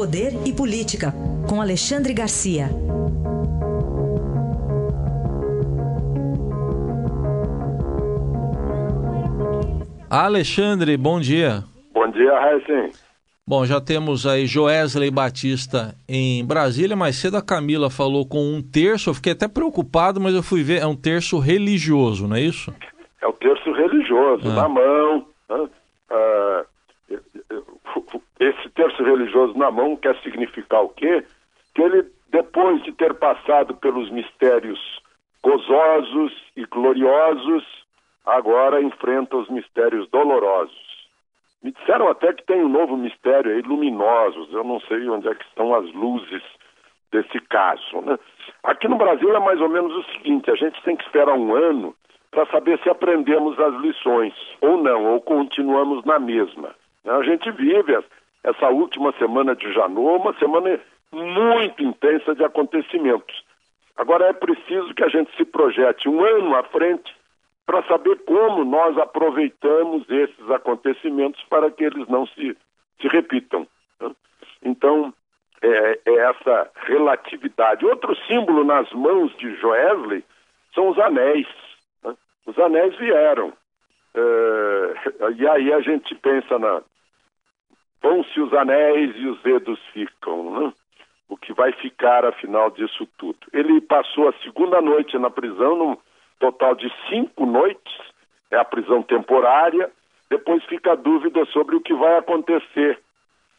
Poder e Política, com Alexandre Garcia. Alexandre, bom dia. Bom dia, Raíssen. Bom, já temos aí Joesley Batista em Brasília, mais cedo a Camila falou com um terço, eu fiquei até preocupado, mas eu fui ver, é um terço religioso, não é isso? É o terço religioso, ah. na mão. Né? Ah, esse terço religioso na mão quer significar o quê? Que ele, depois de ter passado pelos mistérios gozosos e gloriosos, agora enfrenta os mistérios dolorosos. Me disseram até que tem um novo mistério aí, luminosos. Eu não sei onde é que estão as luzes desse caso. Né? Aqui no Brasil é mais ou menos o seguinte: a gente tem que esperar um ano para saber se aprendemos as lições ou não, ou continuamos na mesma. A gente vive essa última semana de janeiro, uma semana muito intensa de acontecimentos. Agora é preciso que a gente se projete um ano à frente para saber como nós aproveitamos esses acontecimentos para que eles não se, se repitam. Né? Então, é, é, essa relatividade. Outro símbolo nas mãos de Joesley são os anéis. Né? Os anéis vieram. É, e aí a gente pensa na. Vão-se os anéis e os dedos ficam. Né? O que vai ficar afinal disso tudo? Ele passou a segunda noite na prisão, num, total de cinco noites, é a prisão temporária. Depois fica a dúvida sobre o que vai acontecer.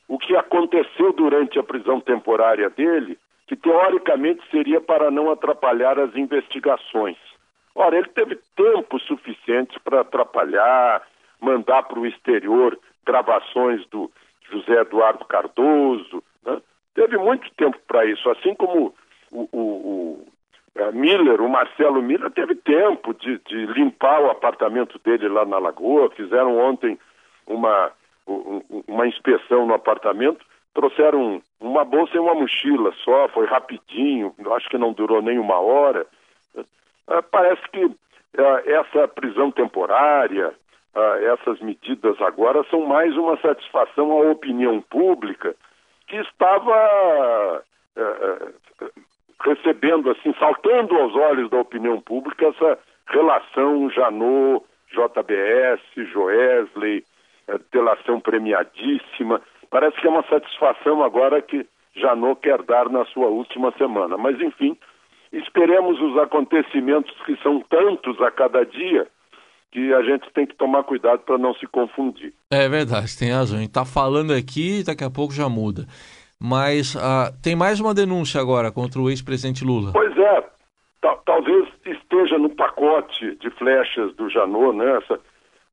O que aconteceu durante a prisão temporária dele, que teoricamente seria para não atrapalhar as investigações. Ora, ele teve tempo suficiente para atrapalhar, mandar para o exterior gravações do José Eduardo Cardoso. Né? Teve muito tempo para isso, assim como o, o, é, Miller, o Marcelo Miller, teve tempo de, de, limpar o apartamento dele lá na Lagoa. Fizeram ontem uma, uma inspeção no apartamento, trouxeram uma bolsa e uma mochila só, foi rapidinho, acho que não durou nem uma hora. É, parece que é, essa prisão temporária, essas medidas agora são mais uma satisfação à opinião pública que estava recebendo, assim, saltando aos olhos da opinião pública essa relação Janot, JBS, Joesley, é, delação premiadíssima. Parece que é uma satisfação agora que Janot quer dar na sua última semana. Mas, enfim, esperemos os acontecimentos que são tantos a cada dia que a gente tem que tomar cuidado para não se confundir. É verdade, tem razão. A gente está falando aqui e daqui a pouco já muda. Mas uh, tem mais uma denúncia agora contra o ex-presidente Lula. Pois é, talvez esteja no pacote de flechas do Janot, né? Essa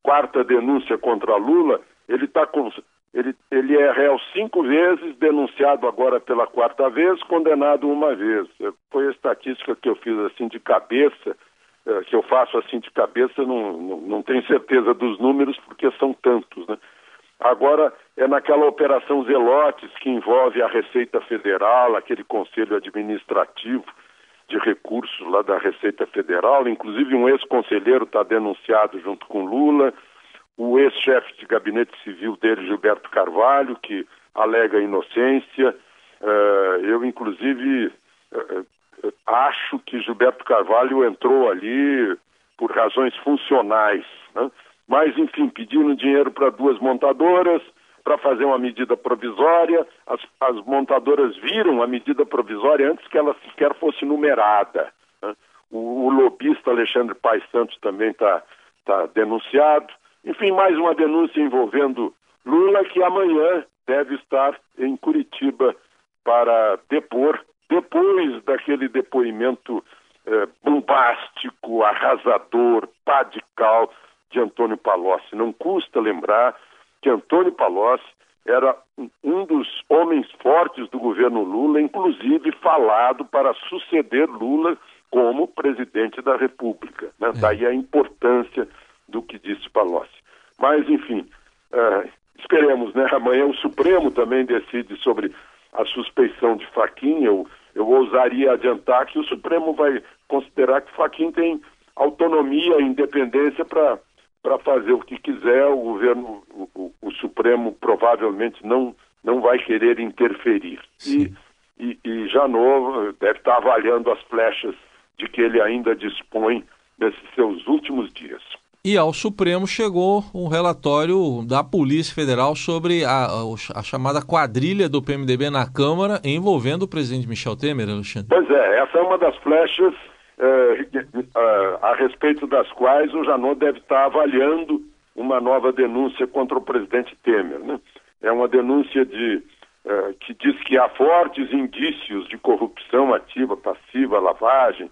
quarta denúncia contra Lula, ele está com. Ele, ele é réu cinco vezes, denunciado agora pela quarta vez, condenado uma vez. Foi a estatística que eu fiz assim de cabeça, que eu faço assim de cabeça, não, não, não tenho certeza dos números, porque são tantos, né? Agora é naquela operação Zelotes que envolve a Receita Federal, aquele conselho administrativo de recursos lá da Receita Federal, inclusive um ex-conselheiro está denunciado junto com Lula, o ex-chefe de gabinete civil dele, Gilberto Carvalho, que alega inocência. Uh, eu, inclusive, uh, acho que Gilberto Carvalho entrou ali por razões funcionais. Né? Mas, enfim, pedindo dinheiro para duas montadoras para fazer uma medida provisória. As, as, montadoras viram a medida provisória antes que ela sequer fosse numerada. Né? O, o lobista Alexandre Paes Santos também está tá denunciado. Enfim, mais uma denúncia envolvendo Lula, que amanhã deve estar em Curitiba para depor, depois daquele depoimento eh, bombástico, arrasador, radical de Antônio Palocci. Não custa lembrar que Antônio Palocci era um dos homens fortes do governo Lula, inclusive falado para suceder Lula como presidente da República. Né? É. Daí a importância do que disse Palocci. Mas, enfim, uh, esperemos, né? Amanhã o Supremo também decide sobre a suspeição de Faquinha. Eu, eu ousaria adiantar que o Supremo vai considerar que Faquinha tem autonomia e independência para para fazer o que quiser. O governo, o, o, Supremo provavelmente não não vai querer interferir. E, e, e Janot deve estar avaliando as flechas de que ele ainda dispõe nesses seus últimos dias. E ao Supremo chegou um relatório da Polícia Federal sobre a, a, chamada quadrilha do PMDB na Câmara envolvendo o presidente Michel Temer, Alexandre. Pois é, essa é uma das flechas eh, eh, a respeito das quais o Janot deve estar avaliando uma nova denúncia contra o presidente Temer. Né? É uma denúncia de, eh, que diz que há fortes indícios de corrupção ativa, passiva, lavagem,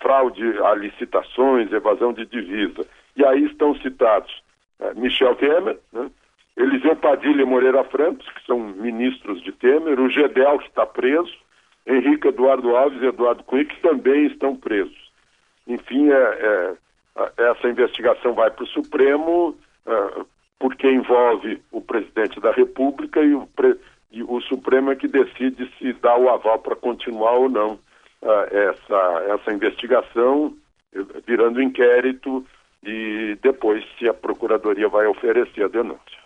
fraude a licitações, evasão de divisa. E aí estão citados é, Michel Temer, né? Eliseu Padilha e Moreira Franco, que são ministros de Temer, o Gedel, que está preso, Henrique Eduardo Alves e Eduardo Cunha, que também estão presos. Enfim, é, é, essa investigação vai para o Supremo, é, porque envolve o presidente da República e o, e o, Supremo é que decide se dá o aval para continuar ou não é, essa, essa investigação, virando inquérito e depois se a Procuradoria vai oferecer a denúncia.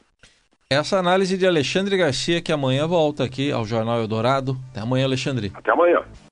Essa análise de Alexandre Garcia, que amanhã volta aqui ao Jornal Eldorado. Até amanhã, Alexandre. Até amanhã.